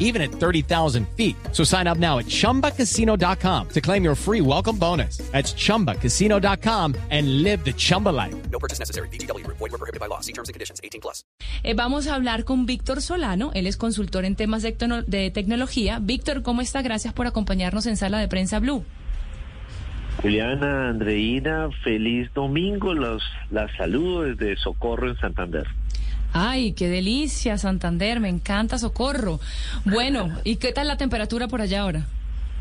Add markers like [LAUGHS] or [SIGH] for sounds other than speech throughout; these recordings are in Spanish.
even at 30,000 feet. So sign up now at chumbacasino.com to claim your free welcome bonus. That's chumbacasino.com and live the Chumba life. No purchase necessary. BGW. Void were prohibited by law. See terms and conditions. 18 plus. Eh, vamos a hablar con Víctor Solano, él es consultor en temas de, tecno- de tecnología. Víctor, ¿cómo está? Gracias por acompañarnos en Sala de Prensa Blue. Juliana, Andreina, feliz domingo. Los, las saludo desde Socorro en Santander. Ay, qué delicia, Santander, me encanta Socorro. Bueno, ¿y qué tal la temperatura por allá ahora?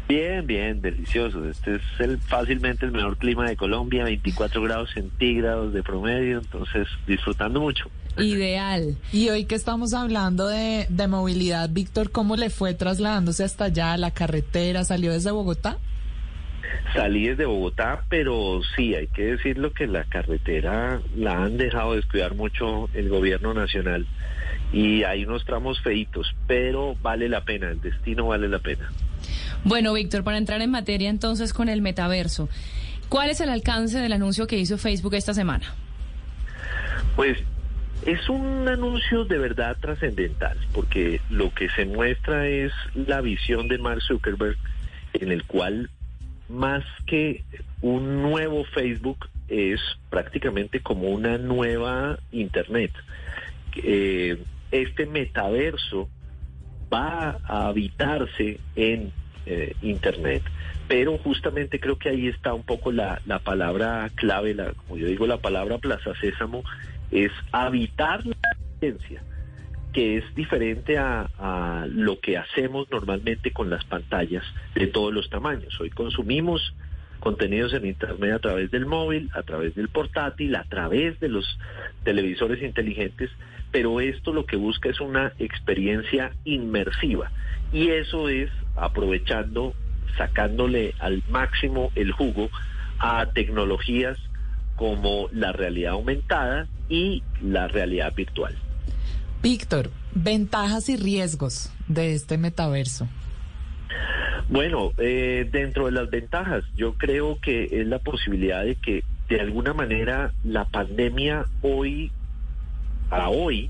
Bien, bien, delicioso. Este es el, fácilmente el mejor clima de Colombia, 24 grados centígrados de promedio, entonces disfrutando mucho. Ideal. Y hoy que estamos hablando de, de movilidad, Víctor, ¿cómo le fue trasladándose hasta allá, la carretera? ¿Salió desde Bogotá? Salí desde Bogotá, pero sí, hay que decirlo que la carretera la han dejado descuidar mucho el gobierno nacional y hay unos tramos feitos, pero vale la pena, el destino vale la pena. Bueno, Víctor, para entrar en materia entonces con el metaverso, ¿cuál es el alcance del anuncio que hizo Facebook esta semana? Pues es un anuncio de verdad trascendental, porque lo que se muestra es la visión de Mark Zuckerberg, en el cual más que un nuevo Facebook es prácticamente como una nueva Internet. Eh, este metaverso va a habitarse en eh, Internet. Pero justamente creo que ahí está un poco la, la palabra clave, la, como yo digo, la palabra Plaza Sésamo, es habitar la experiencia, que es diferente a, lo que hacemos normalmente con las pantallas de todos los tamaños. Hoy consumimos contenidos en Internet a través del móvil, a través del portátil, a través de los televisores inteligentes, pero esto lo que busca es una experiencia inmersiva y eso es aprovechando, sacándole al máximo el jugo a tecnologías como la realidad aumentada y la realidad virtual. Víctor, ventajas y riesgos de este metaverso. Bueno, eh, dentro de las ventajas, yo creo que es la posibilidad de que de alguna manera la pandemia hoy, a hoy,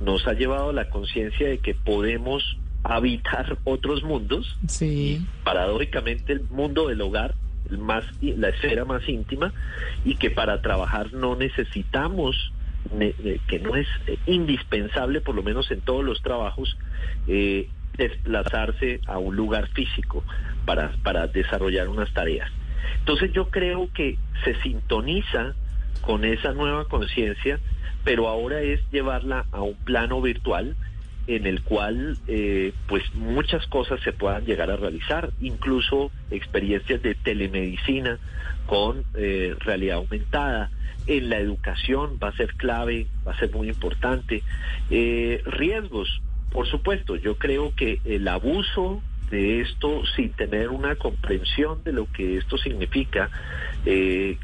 nos ha llevado a la conciencia de que podemos habitar [LAUGHS] otros mundos. Sí. Paradójicamente el mundo del hogar, el más, la esfera más íntima, y que para trabajar no necesitamos, ne- que no es eh, indispensable, por lo menos en todos los trabajos, eh, desplazarse a un lugar físico para, para desarrollar unas tareas. Entonces yo creo que se sintoniza con esa nueva conciencia, pero ahora es llevarla a un plano virtual en el cual eh, pues muchas cosas se puedan llegar a realizar, incluso experiencias de telemedicina con eh, realidad aumentada. En la educación va a ser clave, va a ser muy importante. Eh, riesgos, por supuesto, yo creo que el abuso de esto sin tener una comprensión de lo que esto significa, eh,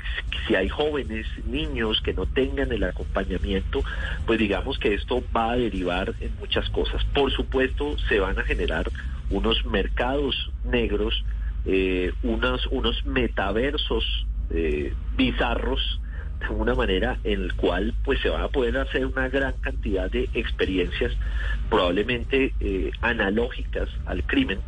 si hay jóvenes, niños que no tengan el acompañamiento, pues digamos que esto va a derivar en muchas cosas. Por supuesto, se van a generar unos mercados negros, eh, unos, metaversos eh, bizarros de alguna manera en el cual pues se va a poder hacer una gran cantidad de experiencias probablemente analógicas al crimen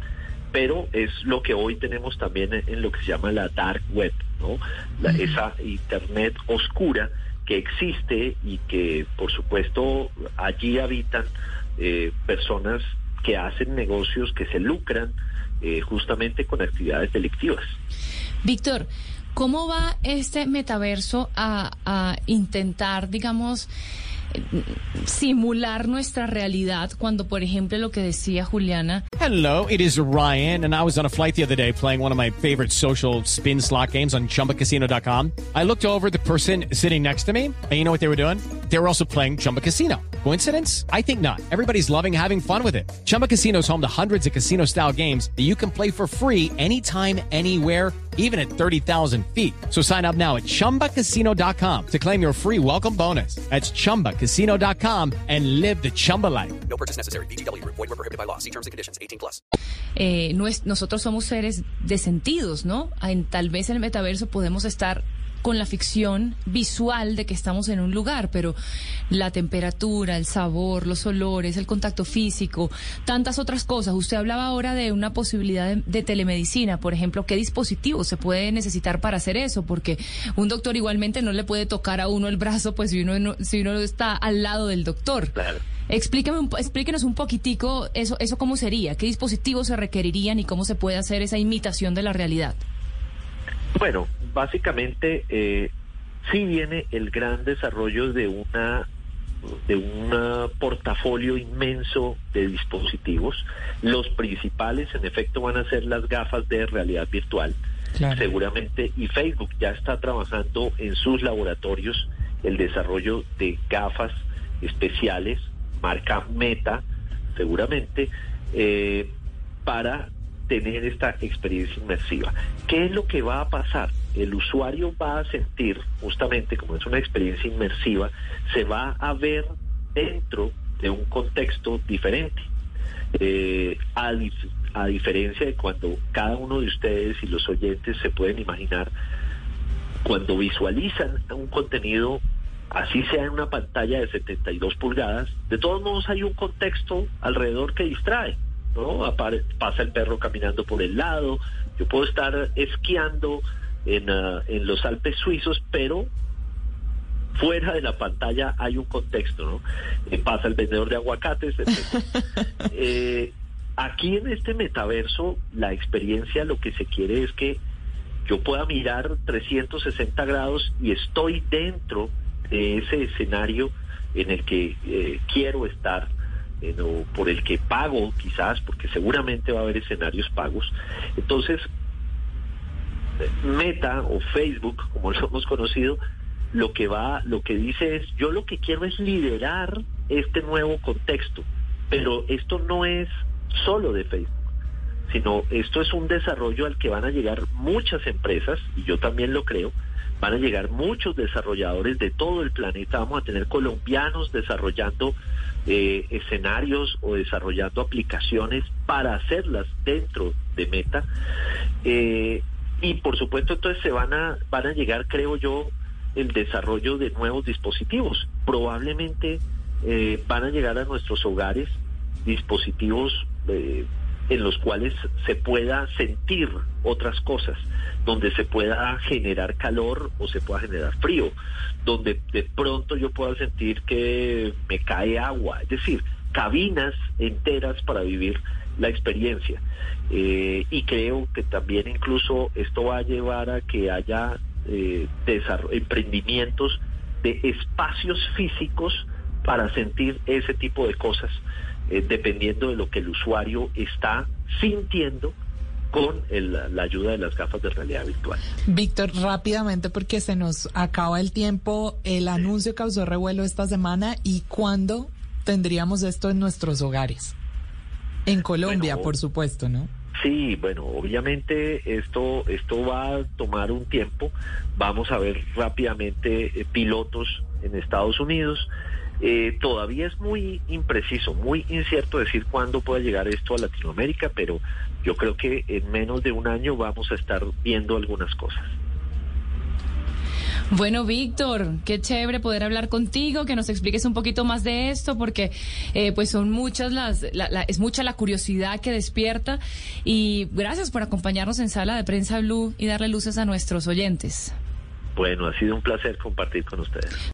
pero es lo que hoy tenemos también en lo que se llama la dark web no La- esa internet oscura que existe y que por supuesto allí habitan eh, personas que hacen negocios que se lucran eh, justamente con actividades delictivas. Víctor, ¿cómo va este metaverso a, a intentar, digamos, simular nuestra realidad cuando, por ejemplo, lo que decía Juliana, Hello, it is Ryan, and I was on a flight the other day playing one of my favorite social spin slot games on chumbacasino.com. I looked over the person sitting next to me, and you know what they were doing? They were also playing Chumba Casino. Coincidence? I think not. Everybody's loving having fun with it. Chumba Casino is home to hundreds of casino style games that you can play for free anytime, anywhere, even at 30,000 feet. So sign up now at chumbacasino.com to claim your free welcome bonus. That's chumbacasino.com and live the Chumba life. No purchase necessary. VGW Group. Void were prohibited by law. See terms and conditions. 18 plus. eh, nosotros somos seres de sentidos, ¿no? En, tal vez en el metaverso podemos estar con la ficción visual de que estamos en un lugar, pero la temperatura, el sabor, los olores, el contacto físico, tantas otras cosas. Usted hablaba ahora de una posibilidad de, de telemedicina, por ejemplo, ¿qué dispositivo se puede necesitar para hacer eso? Porque un doctor igualmente no le puede tocar a uno el brazo, pues si uno, no- si uno está al lado del doctor. Claro. Explíqueme un explíquenos un poquitico eso, eso cómo sería, qué dispositivos se requerirían y cómo se puede hacer esa imitación de la realidad. Bueno, básicamente eh, sí viene el gran desarrollo de una de un portafolio inmenso de dispositivos. Los principales, en efecto, van a ser las gafas de realidad virtual. Claro. Seguramente, y Facebook ya está trabajando en sus laboratorios el desarrollo de gafas especiales, marca Meta, seguramente, eh, para tener esta experiencia inmersiva. ¿Qué es lo que va a pasar? El usuario va a sentir, justamente como es una experiencia inmersiva, se va a ver dentro de un contexto diferente. Eh, a, dif- a diferencia de cuando cada uno de ustedes y los oyentes se pueden imaginar, cuando visualizan un contenido, así sea en una pantalla de 72 pulgadas, de todos modos hay un contexto alrededor que distrae. ¿No? Apare- pasa el perro caminando por el lado, yo puedo estar esquiando en, ah, en los Alpes suizos, pero fuera de la pantalla hay un contexto, ¿no? Eh, pasa el vendedor de aguacates. [LAUGHS] Eh, aquí en este metaverso, la experiencia lo que se quiere es que yo pueda mirar 360 grados y estoy dentro de ese escenario en el que eh, quiero estar, eh, por el que pago quizás, porque seguramente va a haber escenarios pagos. Entonces, Meta o Facebook, como lo hemos conocido, lo que va, lo que dice es, yo lo que quiero es liderar este nuevo contexto, pero esto no es solo de Facebook sino esto es un desarrollo al que van a llegar muchas empresas, y yo también lo creo, van a llegar muchos desarrolladores de todo el planeta, vamos a tener colombianos desarrollando eh, escenarios o desarrollando aplicaciones para hacerlas dentro de Meta. Eh, y por supuesto entonces se van a, van a llegar, creo yo, el desarrollo de nuevos dispositivos. Probablemente eh, van a llegar a nuestros hogares dispositivos eh, en los cuales se pueda sentir otras cosas, donde se pueda generar calor o se pueda generar frío, donde de pronto yo pueda sentir que me cae agua, es decir, cabinas enteras para vivir la experiencia. Eh, y creo que también incluso esto va a llevar a que haya eh, emprendimientos de espacios físicos para sentir ese tipo de cosas, eh, dependiendo de lo que el usuario está sintiendo con el- la ayuda de las gafas de realidad virtual. Víctor, rápidamente porque se nos acaba el tiempo, el anuncio causó revuelo esta semana y cuándo tendríamos esto en nuestros hogares. En Colombia, Bueno, por supuesto, ¿no? Sí, bueno, obviamente esto esto va a tomar un tiempo. Vamos a ver rápidamente eh, pilotos en Estados Unidos. Eh, todavía es muy impreciso, muy incierto decir cuándo puede llegar esto a Latinoamérica, pero yo creo que en menos de un año vamos a estar viendo algunas cosas. Bueno, Víctor, qué chévere poder hablar contigo, que nos expliques un poquito más de esto, porque eh, pues son muchas las, la- la- es mucha la curiosidad que despierta y gracias por acompañarnos en Sala de Prensa Blue y darle luces a nuestros oyentes. Bueno, ha sido un placer compartir con ustedes.